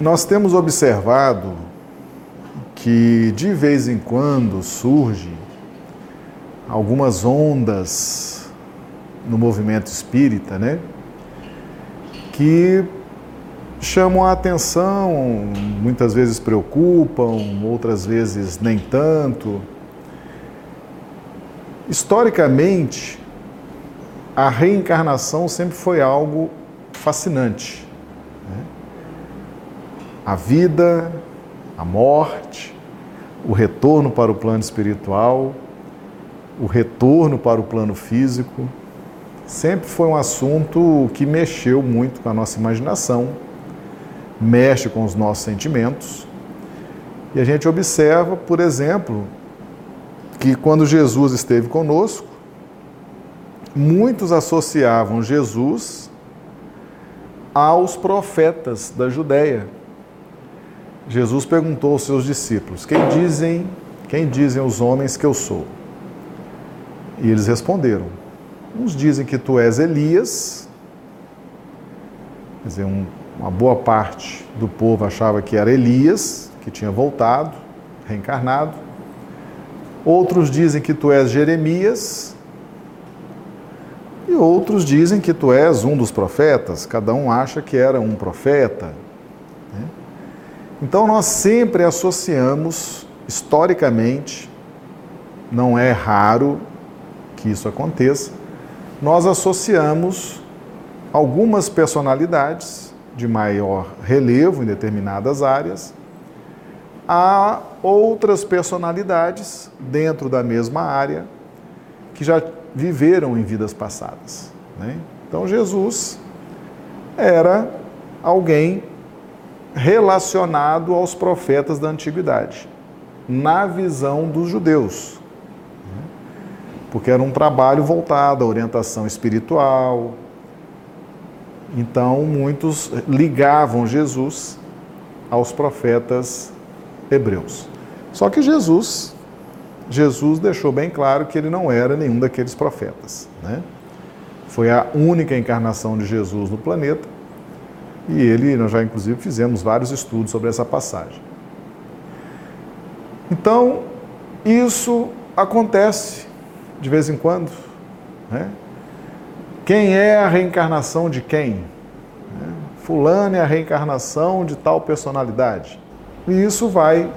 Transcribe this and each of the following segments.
Nós temos observado que de vez em quando surge algumas ondas no movimento espírita, né? Que chamam a atenção, muitas vezes preocupam, outras vezes nem tanto. Historicamente, a reencarnação sempre foi algo fascinante. A vida, a morte, o retorno para o plano espiritual, o retorno para o plano físico, sempre foi um assunto que mexeu muito com a nossa imaginação, mexe com os nossos sentimentos. E a gente observa, por exemplo, que quando Jesus esteve conosco, muitos associavam Jesus aos profetas da Judéia. Jesus perguntou aos seus discípulos: "Quem dizem, quem dizem os homens que eu sou?" E eles responderam: Uns dizem que tu és Elias, quer dizer, um, uma boa parte do povo achava que era Elias, que tinha voltado, reencarnado. Outros dizem que tu és Jeremias, e outros dizem que tu és um dos profetas, cada um acha que era um profeta. Né? Então nós sempre associamos, historicamente, não é raro que isso aconteça, nós associamos algumas personalidades de maior relevo em determinadas áreas a outras personalidades dentro da mesma área que já viveram em vidas passadas. Né? Então, Jesus era alguém relacionado aos profetas da antiguidade, na visão dos judeus porque era um trabalho voltado à orientação espiritual. Então, muitos ligavam Jesus aos profetas hebreus. Só que Jesus, Jesus deixou bem claro que ele não era nenhum daqueles profetas. Né? Foi a única encarnação de Jesus no planeta e ele, nós já inclusive fizemos vários estudos sobre essa passagem. Então, isso acontece de vez em quando. Né? Quem é a reencarnação de quem? Né? Fulano é a reencarnação de tal personalidade. E isso vai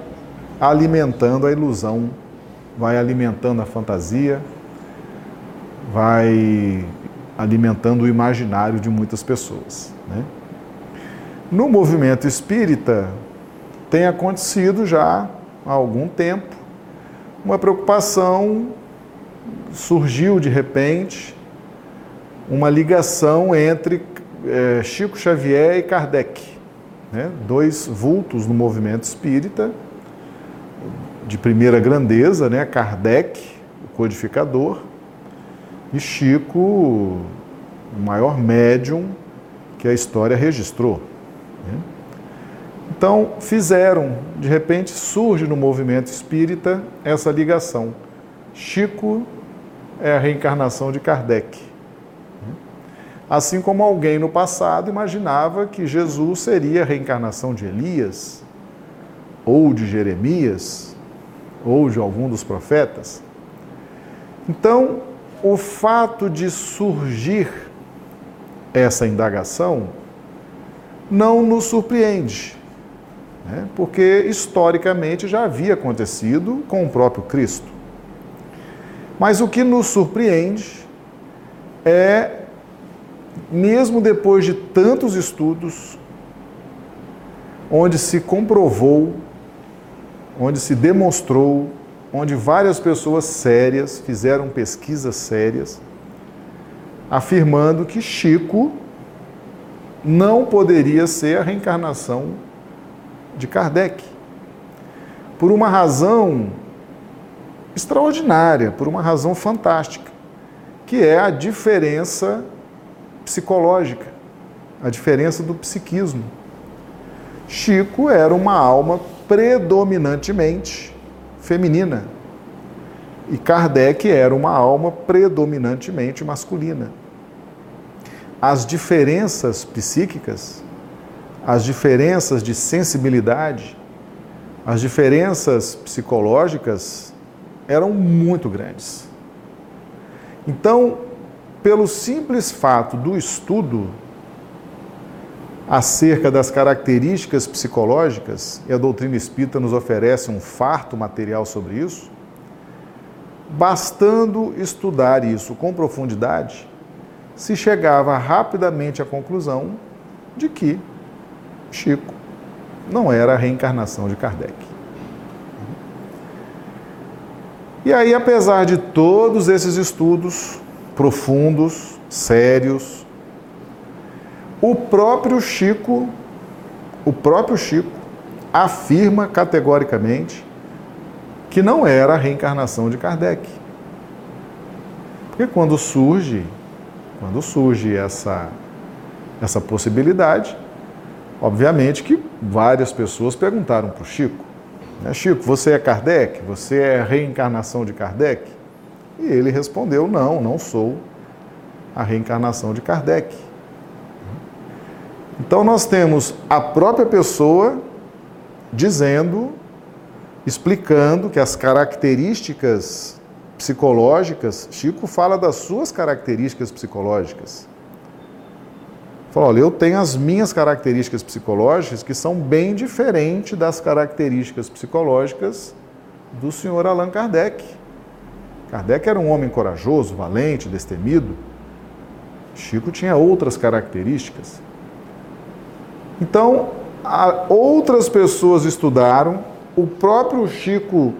alimentando a ilusão, vai alimentando a fantasia, vai alimentando o imaginário de muitas pessoas. Né? No movimento espírita, tem acontecido já há algum tempo uma preocupação surgiu de repente uma ligação entre é, Chico Xavier e Kardec, né? dois vultos no movimento espírita de primeira grandeza, né? Kardec, o codificador, e Chico, o maior médium que a história registrou. Né? Então, fizeram, de repente surge no movimento espírita essa ligação. Chico é a reencarnação de Kardec. Assim como alguém no passado imaginava que Jesus seria a reencarnação de Elias, ou de Jeremias, ou de algum dos profetas. Então, o fato de surgir essa indagação não nos surpreende, né? porque historicamente já havia acontecido com o próprio Cristo. Mas o que nos surpreende é, mesmo depois de tantos estudos, onde se comprovou, onde se demonstrou, onde várias pessoas sérias fizeram pesquisas sérias, afirmando que Chico não poderia ser a reencarnação de Kardec. Por uma razão extraordinária, por uma razão fantástica, que é a diferença psicológica, a diferença do psiquismo. Chico era uma alma predominantemente feminina e Kardec era uma alma predominantemente masculina. As diferenças psíquicas as diferenças de sensibilidade, as diferenças psicológicas eram muito grandes. Então, pelo simples fato do estudo acerca das características psicológicas, e a doutrina espírita nos oferece um farto material sobre isso, bastando estudar isso com profundidade, se chegava rapidamente à conclusão de que Chico não era a reencarnação de Kardec. E aí, apesar de todos esses estudos profundos, sérios, o próprio Chico, o próprio Chico afirma categoricamente que não era a reencarnação de Kardec. Porque quando surge, quando surge essa essa possibilidade, obviamente que várias pessoas perguntaram para o Chico, né, Chico, você é Kardec? Você é a reencarnação de Kardec? E ele respondeu: Não, não sou a reencarnação de Kardec. Então nós temos a própria pessoa dizendo, explicando que as características psicológicas, Chico fala das suas características psicológicas. Fala, olha, eu tenho as minhas características psicológicas que são bem diferentes das características psicológicas do senhor Allan Kardec. Kardec era um homem corajoso, valente, destemido. Chico tinha outras características. Então, outras pessoas estudaram, o próprio Chico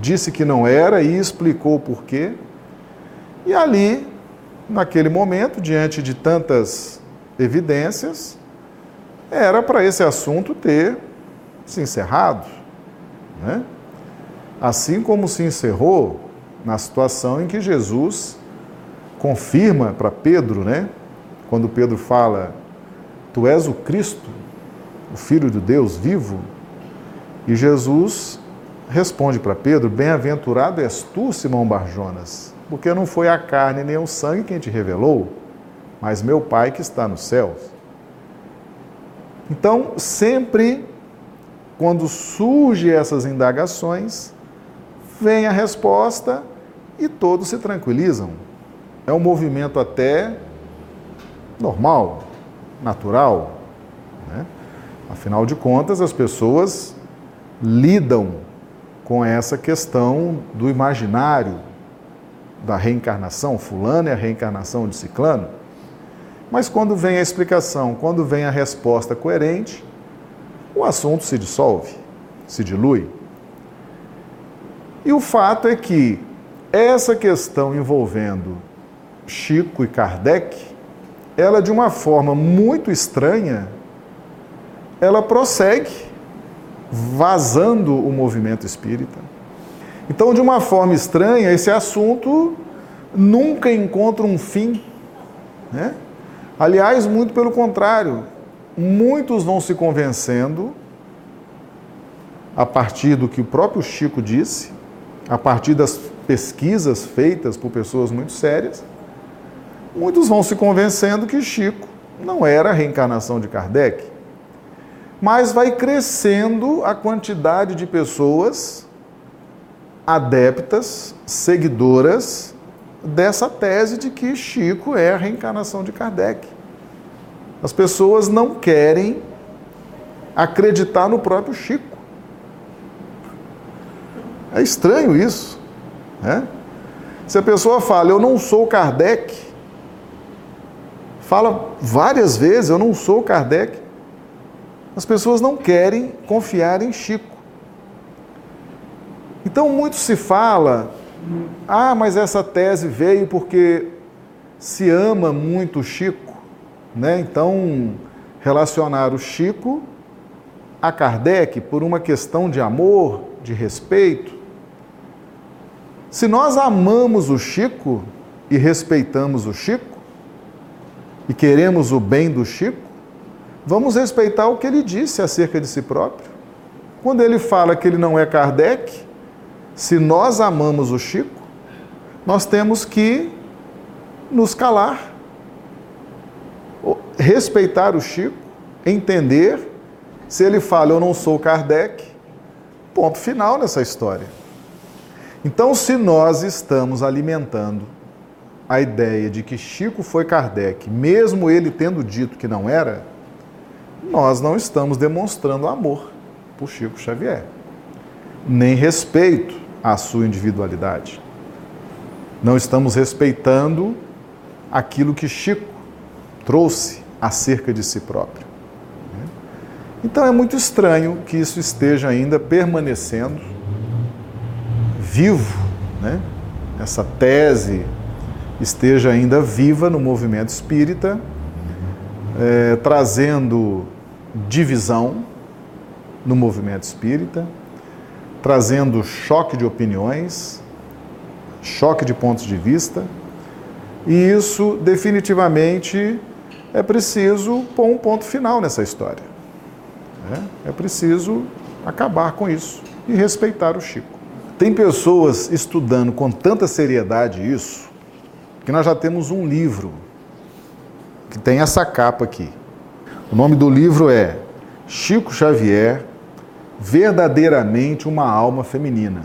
disse que não era e explicou por quê. E ali, naquele momento, diante de tantas evidências, era para esse assunto ter se encerrado. Né? Assim como se encerrou na situação em que Jesus confirma para Pedro, né? quando Pedro fala Tu és o Cristo, o Filho de Deus vivo. E Jesus responde para Pedro: Bem-aventurado és tu, Simão Barjonas, porque não foi a carne nem o sangue quem te revelou, mas meu Pai que está nos céus. Então, sempre quando surgem essas indagações, vem a resposta e todos se tranquilizam. É um movimento até normal, natural. Né? Afinal de contas, as pessoas lidam com essa questão do imaginário da reencarnação, fulano é a reencarnação de ciclano. Mas quando vem a explicação, quando vem a resposta coerente, o assunto se dissolve, se dilui. E o fato é que essa questão envolvendo Chico e Kardec ela de uma forma muito estranha, ela prossegue vazando o movimento espírita. Então, de uma forma estranha, esse assunto nunca encontra um fim. Né? Aliás, muito pelo contrário, muitos vão se convencendo, a partir do que o próprio Chico disse, a partir das pesquisas feitas por pessoas muito sérias, muitos vão se convencendo que Chico não era a reencarnação de Kardec. Mas vai crescendo a quantidade de pessoas adeptas, seguidoras dessa tese de que Chico é a reencarnação de Kardec. As pessoas não querem acreditar no próprio Chico. É estranho isso. Né? Se a pessoa fala, eu não sou Kardec, fala várias vezes: Eu não sou Kardec. As pessoas não querem confiar em Chico. Então, muito se fala: Ah, mas essa tese veio porque se ama muito Chico. Né? Então, relacionar o Chico a Kardec por uma questão de amor, de respeito. Se nós amamos o Chico e respeitamos o Chico, e queremos o bem do Chico, vamos respeitar o que ele disse acerca de si próprio. Quando ele fala que ele não é Kardec, se nós amamos o Chico, nós temos que nos calar, respeitar o Chico, entender. Se ele fala, eu não sou Kardec, ponto final nessa história. Então, se nós estamos alimentando a ideia de que Chico foi Kardec, mesmo ele tendo dito que não era, nós não estamos demonstrando amor por Chico Xavier, nem respeito à sua individualidade. Não estamos respeitando aquilo que Chico trouxe acerca de si próprio. Então é muito estranho que isso esteja ainda permanecendo vivo, né? essa tese esteja ainda viva no movimento espírita, é, trazendo divisão no movimento espírita, trazendo choque de opiniões, choque de pontos de vista, e isso definitivamente é preciso pôr um ponto final nessa história. É, é preciso acabar com isso e respeitar o Chico. Tem pessoas estudando com tanta seriedade isso, que nós já temos um livro que tem essa capa aqui. O nome do livro é Chico Xavier, Verdadeiramente uma Alma Feminina.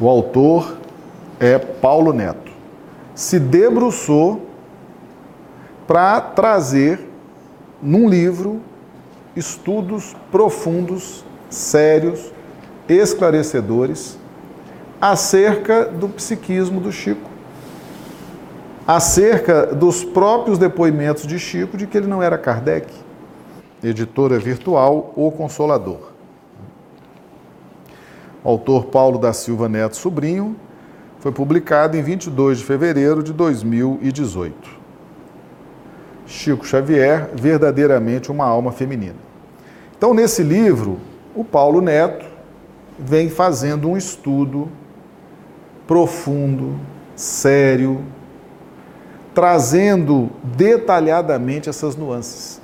O autor é Paulo Neto. Se debruçou para trazer num livro estudos profundos, sérios, esclarecedores acerca do psiquismo do Chico, acerca dos próprios depoimentos de Chico de que ele não era Kardec. Editora virtual O Consolador. O autor Paulo da Silva Neto Sobrinho foi publicado em 22 de fevereiro de 2018. Chico Xavier, verdadeiramente uma alma feminina. Então, nesse livro, o Paulo Neto vem fazendo um estudo profundo, sério, trazendo detalhadamente essas nuances.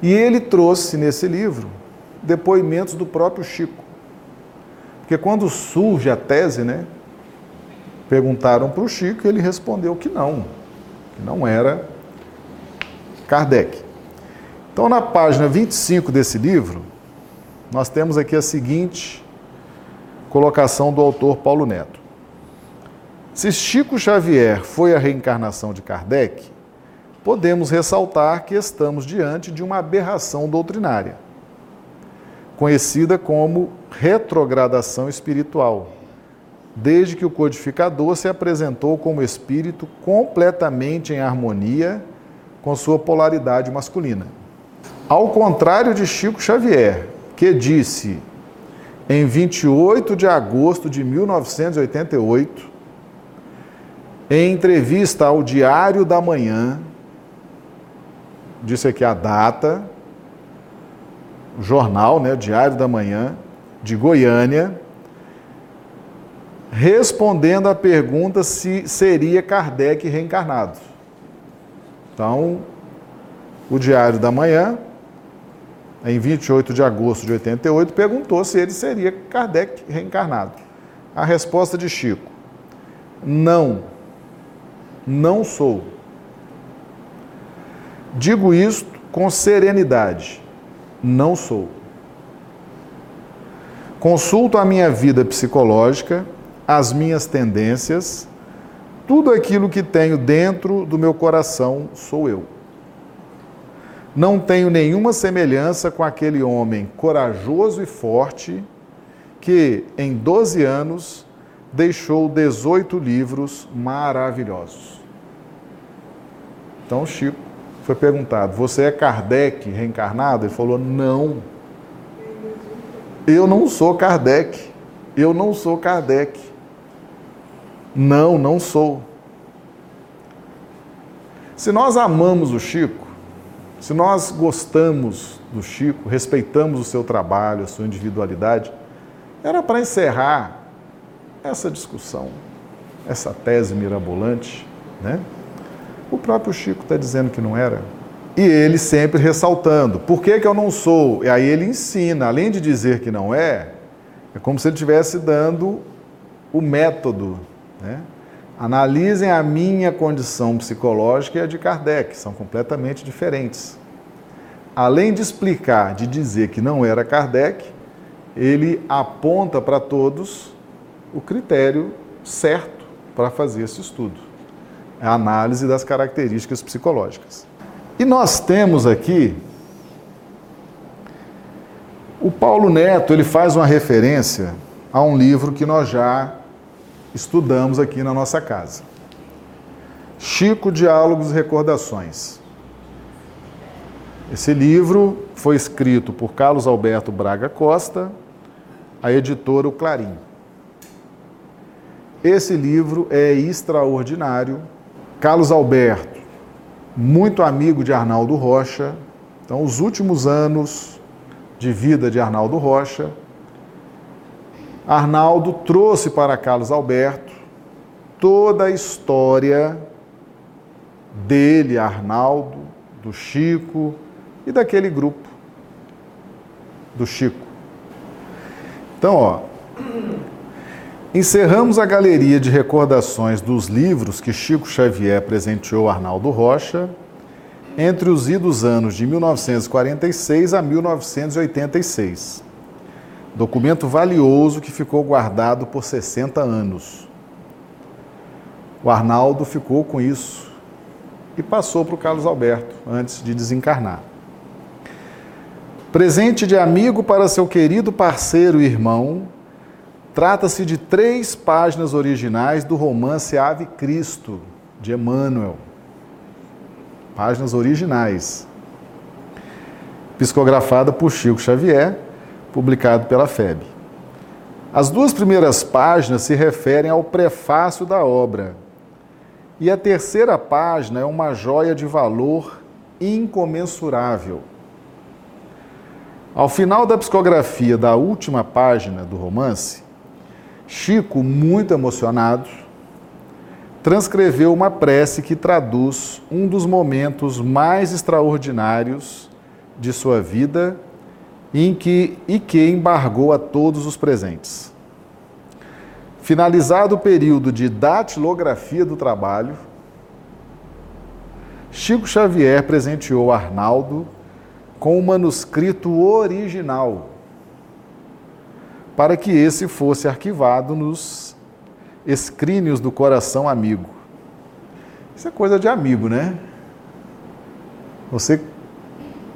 E ele trouxe nesse livro depoimentos do próprio Chico. Porque quando surge a tese, né, perguntaram para o Chico e ele respondeu que não, que não era Kardec. Então, na página 25 desse livro, nós temos aqui a seguinte colocação do autor Paulo Neto. Se Chico Xavier foi a reencarnação de Kardec, podemos ressaltar que estamos diante de uma aberração doutrinária, conhecida como retrogradação espiritual, desde que o codificador se apresentou como espírito completamente em harmonia com sua polaridade masculina. Ao contrário de Chico Xavier, que disse em 28 de agosto de 1988, em entrevista ao Diário da Manhã, disse aqui a data, jornal, né, Diário da Manhã, de Goiânia, respondendo à pergunta se seria Kardec reencarnado. Então, o Diário da Manhã, em 28 de agosto de 88, perguntou se ele seria Kardec reencarnado. A resposta de Chico: não, não sou. Digo isto com serenidade: não sou. Consulto a minha vida psicológica, as minhas tendências, tudo aquilo que tenho dentro do meu coração sou eu não tenho nenhuma semelhança com aquele homem corajoso e forte que, em 12 anos, deixou 18 livros maravilhosos. Então, Chico foi perguntado: Você é Kardec reencarnado? Ele falou: Não. Eu não sou Kardec. Eu não sou Kardec. Não, não sou. Se nós amamos o Chico, se nós gostamos do Chico, respeitamos o seu trabalho, a sua individualidade, era para encerrar essa discussão, essa tese mirabolante, né? O próprio Chico está dizendo que não era. E ele sempre ressaltando, por que, que eu não sou? E aí ele ensina, além de dizer que não é, é como se ele estivesse dando o método, né? Analisem a minha condição psicológica e a de Kardec, são completamente diferentes. além de explicar, de dizer que não era Kardec, ele aponta para todos o critério certo para fazer esse estudo. É a análise das características psicológicas. E nós temos aqui o Paulo Neto, ele faz uma referência a um livro que nós já estudamos aqui na nossa casa. Chico Diálogos e Recordações. Esse livro foi escrito por Carlos Alberto Braga Costa, a editora O Clarim. Esse livro é extraordinário. Carlos Alberto, muito amigo de Arnaldo Rocha. Então, os últimos anos de vida de Arnaldo Rocha, Arnaldo trouxe para Carlos Alberto toda a história dele, Arnaldo, do Chico e daquele grupo do Chico. Então, ó, encerramos a galeria de recordações dos livros que Chico Xavier presenteou Arnaldo Rocha entre os idos anos de 1946 a 1986. Documento valioso que ficou guardado por 60 anos. O Arnaldo ficou com isso e passou para o Carlos Alberto antes de desencarnar. Presente de amigo para seu querido parceiro e irmão, trata-se de três páginas originais do romance Ave Cristo, de Emmanuel. Páginas originais. Psicografada por Chico Xavier, publicado pela FEB. As duas primeiras páginas se referem ao prefácio da obra. E a terceira página é uma joia de valor incomensurável ao final da psicografia da última página do romance, Chico, muito emocionado, transcreveu uma prece que traduz um dos momentos mais extraordinários de sua vida em que, e que embargou a todos os presentes. Finalizado o período de datilografia do trabalho, Chico Xavier presenteou Arnaldo com o manuscrito original, para que esse fosse arquivado nos escrínios do coração amigo. Isso é coisa de amigo, né? Você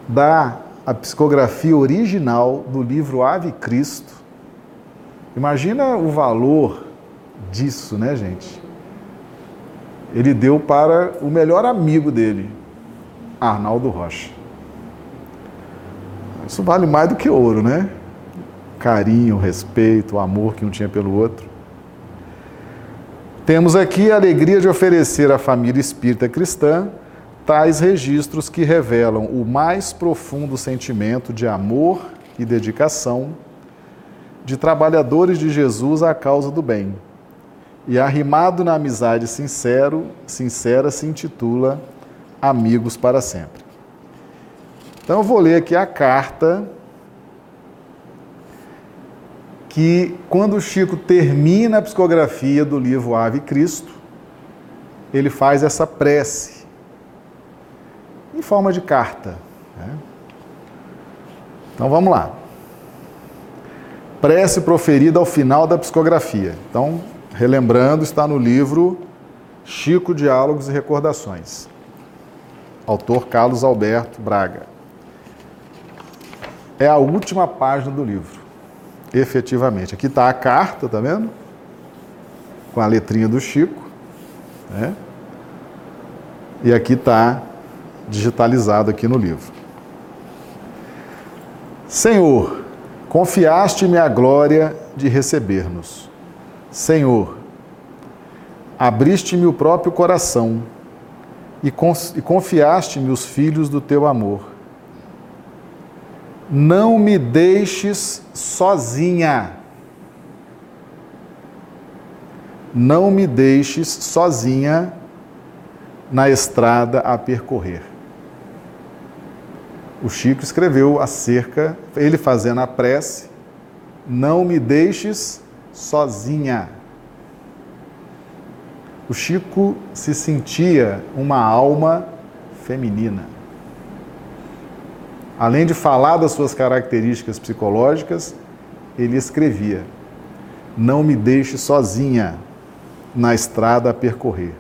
dá a psicografia original do livro Ave Cristo. Imagina o valor disso, né, gente? Ele deu para o melhor amigo dele, Arnaldo Rocha. Isso vale mais do que ouro, né? Carinho, respeito, o amor que um tinha pelo outro. Temos aqui a alegria de oferecer à família espírita cristã tais registros que revelam o mais profundo sentimento de amor e dedicação de trabalhadores de Jesus à causa do bem. E arrimado na amizade sincero, sincera se intitula Amigos para sempre. Então eu vou ler aqui a carta que quando o Chico termina a psicografia do livro Ave Cristo, ele faz essa prece em forma de carta. Né? Então vamos lá. Prece proferida ao final da psicografia. Então, relembrando, está no livro Chico Diálogos e Recordações. Autor Carlos Alberto Braga é a última página do livro, efetivamente. Aqui está a carta, tá vendo? Com a letrinha do Chico. Né? E aqui está digitalizado aqui no livro. Senhor, confiaste-me a glória de receber-nos. Senhor, abriste-me o próprio coração e confiaste-me os filhos do teu amor não me deixes sozinha. Não me deixes sozinha na estrada a percorrer. O Chico escreveu acerca, ele fazendo a prece, não me deixes sozinha. O Chico se sentia uma alma feminina. Além de falar das suas características psicológicas, ele escrevia: Não me deixe sozinha na estrada a percorrer.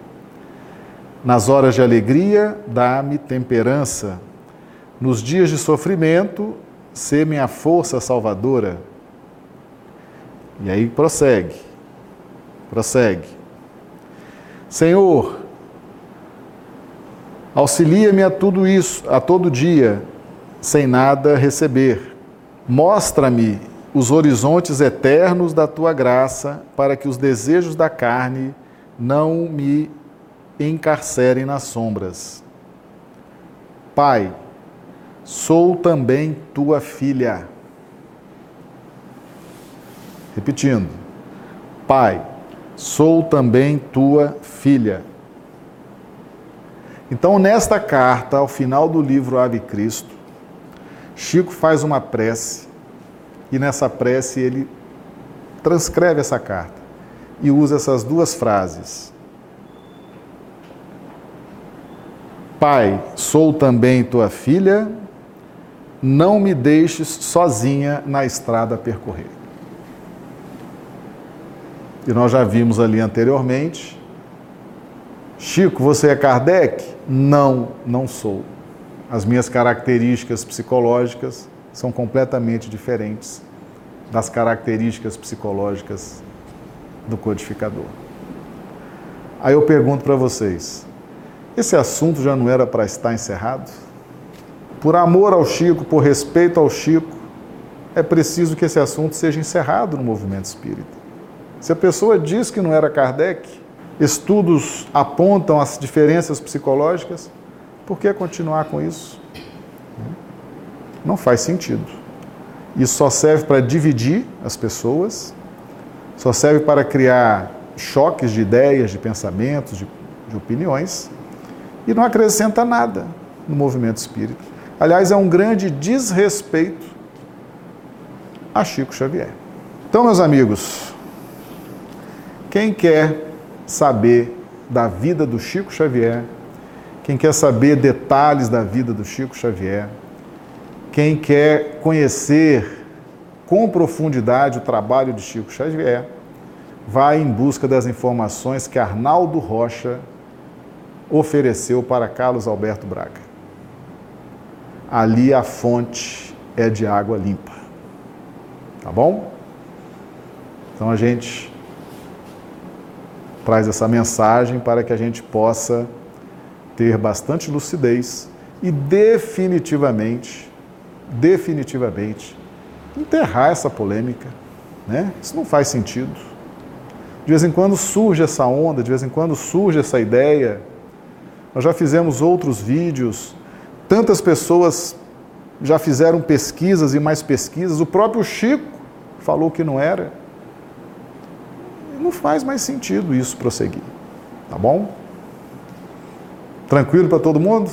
Nas horas de alegria, dá-me temperança. Nos dias de sofrimento, sê minha força salvadora. E aí prossegue, prossegue. Senhor, auxilia-me a tudo isso, a todo dia, sem nada receber. Mostra-me os horizontes eternos da tua graça, para que os desejos da carne não me encarcerem nas sombras. Pai, sou também tua filha. Repetindo, Pai, sou também tua filha. Então, nesta carta, ao final do livro Ave Cristo, Chico faz uma prece e nessa prece ele transcreve essa carta e usa essas duas frases. Pai, sou também tua filha, não me deixes sozinha na estrada a percorrer. E nós já vimos ali anteriormente. Chico, você é Kardec? Não, não sou. As minhas características psicológicas são completamente diferentes das características psicológicas do codificador. Aí eu pergunto para vocês: esse assunto já não era para estar encerrado? Por amor ao Chico, por respeito ao Chico, é preciso que esse assunto seja encerrado no movimento espírita. Se a pessoa diz que não era Kardec, estudos apontam as diferenças psicológicas, por que continuar com isso? Não faz sentido. Isso só serve para dividir as pessoas, só serve para criar choques de ideias, de pensamentos, de, de opiniões, e não acrescenta nada no movimento espírita. Aliás, é um grande desrespeito a Chico Xavier. Então, meus amigos, quem quer saber da vida do Chico Xavier, quem quer saber detalhes da vida do Chico Xavier, quem quer conhecer com profundidade o trabalho de Chico Xavier, vai em busca das informações que Arnaldo Rocha ofereceu para Carlos Alberto Braga. Ali a fonte é de água limpa. Tá bom? Então a gente traz essa mensagem para que a gente possa ter bastante lucidez e definitivamente, definitivamente, enterrar essa polêmica. Né? Isso não faz sentido. De vez em quando surge essa onda, de vez em quando surge essa ideia. Nós já fizemos outros vídeos, tantas pessoas já fizeram pesquisas e mais pesquisas. O próprio Chico falou que não era não faz mais sentido isso prosseguir. Tá bom? Tranquilo para todo mundo?